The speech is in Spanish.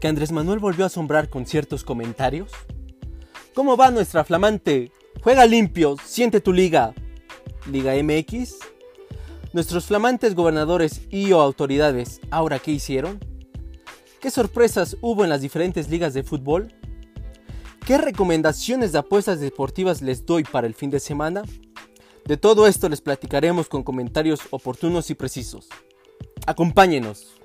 que Andrés Manuel volvió a asombrar con ciertos comentarios? ¿Cómo va nuestra flamante? Juega limpio, siente tu liga. Liga MX. Nuestros flamantes gobernadores y o autoridades, ¿ahora qué hicieron? ¿Qué sorpresas hubo en las diferentes ligas de fútbol? ¿Qué recomendaciones de apuestas deportivas les doy para el fin de semana? De todo esto les platicaremos con comentarios oportunos y precisos. Acompáñenos.